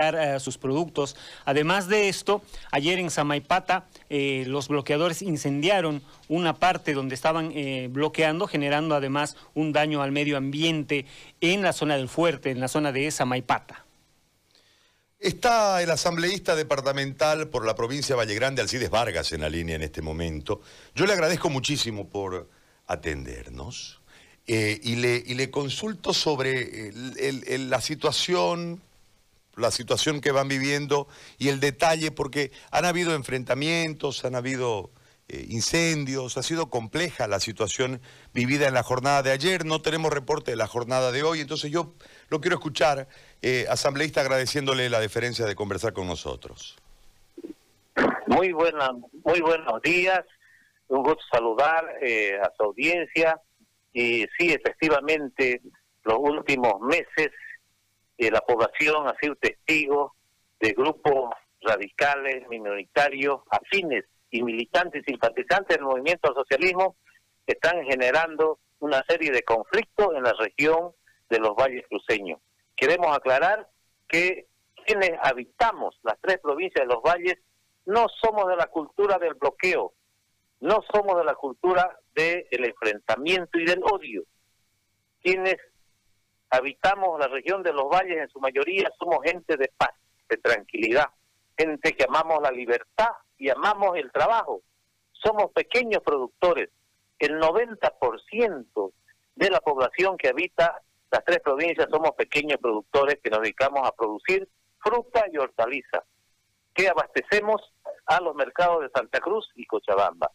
eh, sus productos. Además de esto, ayer en Samaipata eh, los bloqueadores incendiaron una parte donde estaban eh, bloqueando, generando además un daño al medio ambiente en la zona del fuerte, en la zona de Samaipata. Está el asambleísta departamental por la provincia de Valle Grande, Alcides Vargas, en la línea en este momento. Yo le agradezco muchísimo por atendernos y, le, le, consulto sobre la situación la situación que van viviendo y el detalle, porque han habido enfrentamientos, han habido eh, incendios, ha sido compleja la situación vivida en la jornada de ayer, no tenemos reporte de la jornada de hoy, entonces yo lo quiero escuchar, eh, asambleísta, agradeciéndole la deferencia de conversar con nosotros. Muy, buena, muy buenos días, un gusto saludar eh, a su audiencia y sí, efectivamente, los últimos meses la población ha sido testigo de grupos radicales, minoritarios, afines y militantes simpatizantes del movimiento al socialismo que están generando una serie de conflictos en la región de los valles cruceños. Queremos aclarar que quienes habitamos las tres provincias de los valles no somos de la cultura del bloqueo, no somos de la cultura del enfrentamiento y del odio. Quienes habitamos la región de los valles, en su mayoría somos gente de paz, de tranquilidad, gente que amamos la libertad y amamos el trabajo. Somos pequeños productores. El 90% de la población que habita las tres provincias somos pequeños productores que nos dedicamos a producir fruta y hortaliza, que abastecemos a los mercados de Santa Cruz y Cochabamba.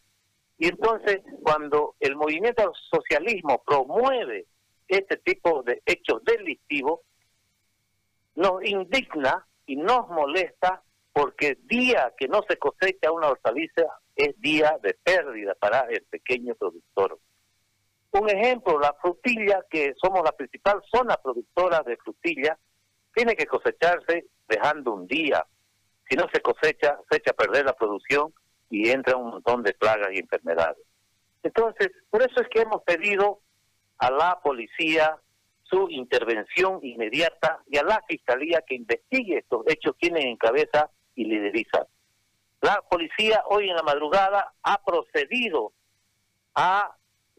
Y entonces, cuando el movimiento socialismo promueve este tipo de hechos delictivos nos indigna y nos molesta porque día que no se cosecha una hortaliza es día de pérdida para el pequeño productor. Un ejemplo, la frutilla, que somos la principal zona productora de frutilla, tiene que cosecharse dejando un día. Si no se cosecha, se echa a perder la producción y entra un montón de plagas y enfermedades. Entonces, por eso es que hemos pedido a la policía su intervención inmediata y a la fiscalía que investigue estos hechos, quienes encabeza y lideriza. La policía hoy en la madrugada ha procedido a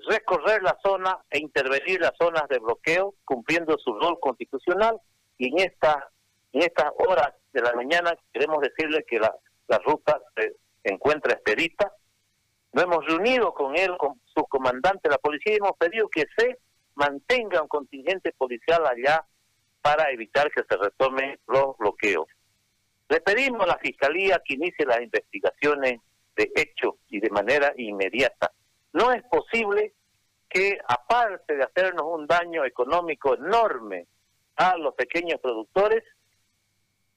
recorrer la zona e intervenir las zonas de bloqueo, cumpliendo su rol constitucional, y en, esta, en estas horas de la mañana queremos decirle que la, la ruta se encuentra expedita, nos hemos reunido con él, con su comandante de la policía, y hemos pedido que se mantenga un contingente policial allá para evitar que se retomen los bloqueos. Le pedimos a la Fiscalía que inicie las investigaciones de hecho y de manera inmediata. No es posible que, aparte de hacernos un daño económico enorme a los pequeños productores,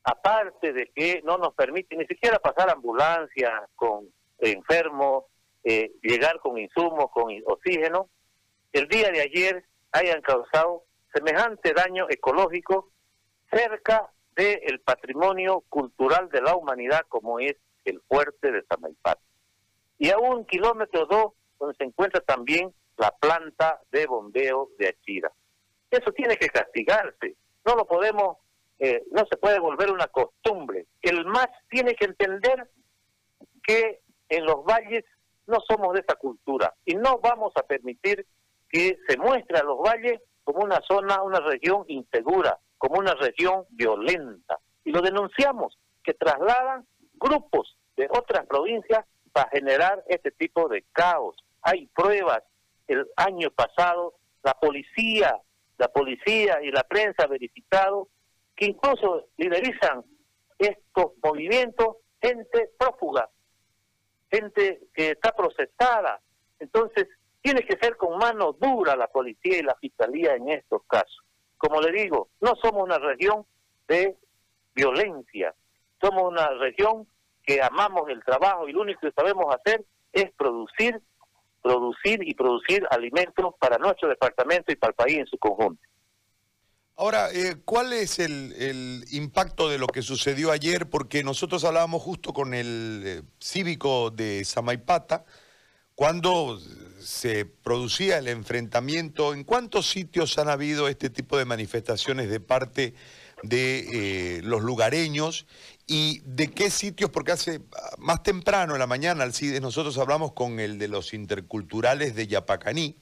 aparte de que no nos permite ni siquiera pasar ambulancia con enfermos, eh, llegar con insumos, con oxígeno, el día de ayer hayan causado semejante daño ecológico cerca del patrimonio cultural de la humanidad como es el fuerte de Samaipat. Y a un kilómetro dos, donde se encuentra también la planta de bombeo de Achira. Eso tiene que castigarse. No lo podemos, eh, no se puede volver una costumbre. El MAS tiene que entender que en los valles no somos de esa cultura y no vamos a permitir que se muestre a los valles como una zona, una región insegura, como una región violenta. Y lo denunciamos, que trasladan grupos de otras provincias para generar este tipo de caos. Hay pruebas. El año pasado la policía, la policía y la prensa han verificado que incluso liderizan estos movimientos gente prófuga, gente que está procesada. Entonces, tiene que ser con mano dura la policía y la fiscalía en estos casos. Como le digo, no somos una región de violencia, somos una región que amamos el trabajo y lo único que sabemos hacer es producir, producir y producir alimentos para nuestro departamento y para el país en su conjunto. Ahora, eh, ¿cuál es el, impacto de lo que sucedió ayer? Porque nosotros hablábamos justo con el eh, cívico de Samaipata, cuando se producía el enfrentamiento, ¿en cuántos sitios han habido este tipo de manifestaciones de parte de eh, los lugareños y de qué sitios, porque hace ah, más temprano en la mañana, Alcides, nosotros hablamos con el de los interculturales de Yapacaní,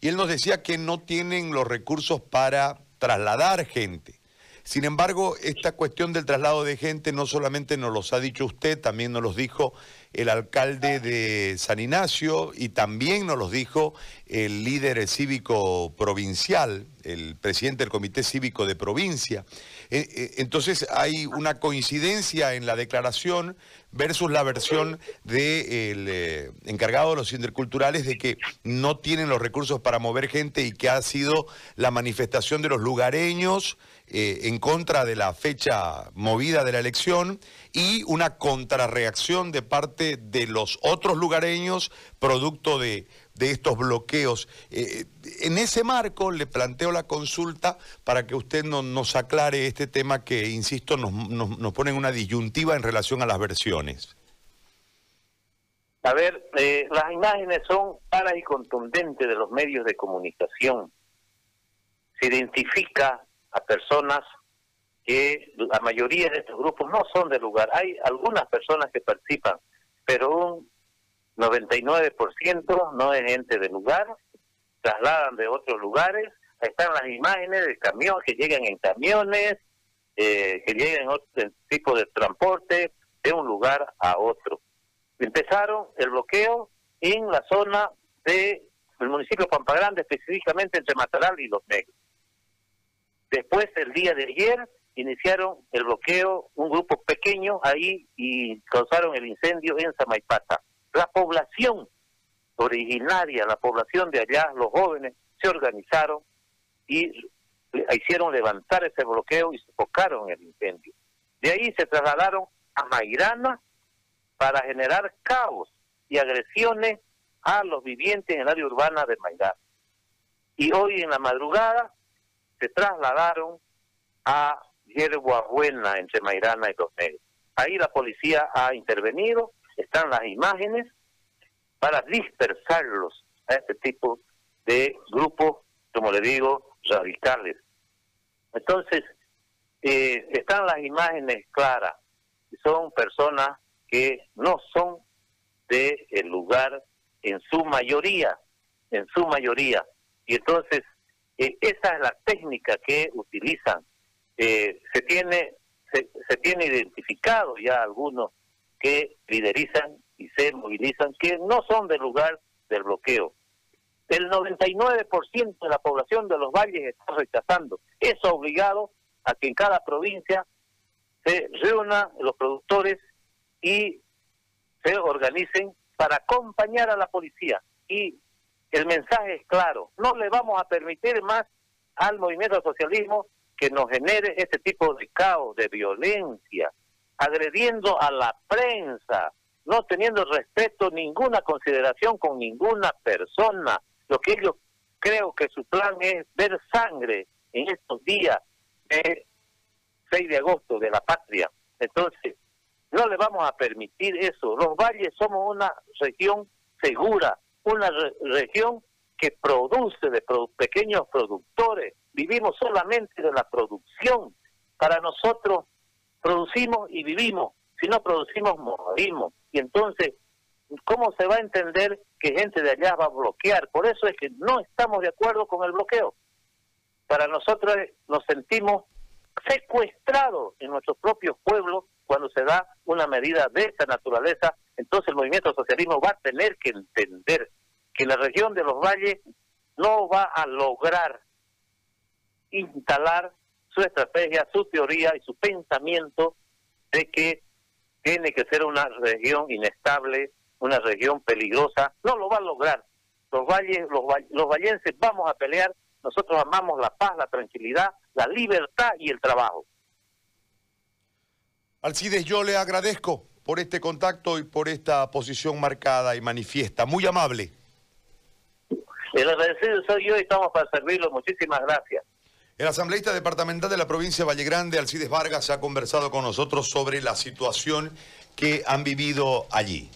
y él nos decía que no tienen los recursos para trasladar gente. Sin embargo, esta cuestión del traslado de gente no solamente nos los ha dicho usted, también nos los dijo el alcalde de San Ignacio y también nos los dijo el líder cívico provincial, el presidente del Comité Cívico de Provincia. Eh, eh, entonces hay una coincidencia en la declaración versus la versión del eh, encargado de los interculturales de que no tienen los recursos para mover gente y que ha sido la manifestación de los lugareños en contra de la fecha movida de la elección y una contrarreacción de parte de los otros lugareños producto de de estos bloqueos. Eh, en ese marco le planteo la consulta para que usted nos aclare este tema que, insisto, nos, nos, pone en una disyuntiva en relación a las versiones. A ver, eh, las imágenes son claras y contundentes de los medios de comunicación. Se identifica a personas que la mayoría de estos grupos no son del lugar. Hay algunas personas que participan, pero un 99% no es gente del lugar, trasladan de otros lugares, están las imágenes de camiones que llegan en camiones, eh, que llegan en otro tipo de transporte de un lugar a otro. Empezaron el bloqueo en la zona del municipio de Pampa Grande, específicamente entre Mataral y Los Negros. Después, el día de ayer, iniciaron el bloqueo un grupo pequeño ahí y causaron el incendio en Samaipata. La población originaria, la población de allá, los jóvenes, se organizaron y hicieron levantar ese bloqueo y sofocaron el incendio. De ahí se trasladaron a Mairana para generar caos y agresiones a los vivientes en el área urbana de Mairana. Y hoy en la madrugada se trasladaron a Yerba Buena entre Mairana y Los Negros. Ahí la policía ha intervenido están las imágenes para dispersarlos a este tipo de grupos, como le digo, radicales. Entonces, eh, están las imágenes claras, son personas que no son del el lugar en su mayoría, en su mayoría. Y entonces, esa es la técnica que utilizan. Eh, se tiene se, se tiene identificado ya algunos que liderizan y se movilizan, que no son del lugar del bloqueo. El 99% de la población de los valles está rechazando. Es obligado a que en cada provincia se reúnan los productores y se organicen para acompañar a la policía. Y el mensaje es claro, no le vamos a permitir más al movimiento socialismo que nos genere este tipo de caos, de violencia, agrediendo a la prensa, no teniendo respeto, ninguna consideración con ninguna persona. Lo que ellos creo que su plan es ver sangre en estos días de 6 de agosto de la patria. Entonces, no le vamos a permitir eso. Los valles somos una región segura, una región que produce de pequeños productores. Vivimos solamente de la producción. Para nosotros producimos y vivimos, si no producimos morimos. Y entonces, ¿cómo se va a entender que gente de allá va a bloquear? Por eso es que no estamos de acuerdo con el bloqueo. Para nosotros nos sentimos secuestrados en nuestros propios pueblos cuando se da una medida de esta naturaleza, entonces el movimiento socialismo va a tener que entender que la región de los valles no va a lograr instalar su estrategia, su teoría y su pensamiento de que tiene que ser una región inestable, una región peligrosa. No lo va a lograr. Los valles, los, los vallenses vamos a pelear. Nosotros amamos la paz, la tranquilidad, la libertad y el trabajo. Alcides, yo le agradezco por este contacto y por esta posición marcada y manifiesta. Muy amable. El agradecido soy yo y estamos para servirlo. Muchísimas gracias. El asambleísta departamental de la provincia de Valle Grande, Alcides Vargas, ha conversado con nosotros sobre la situación que han vivido allí.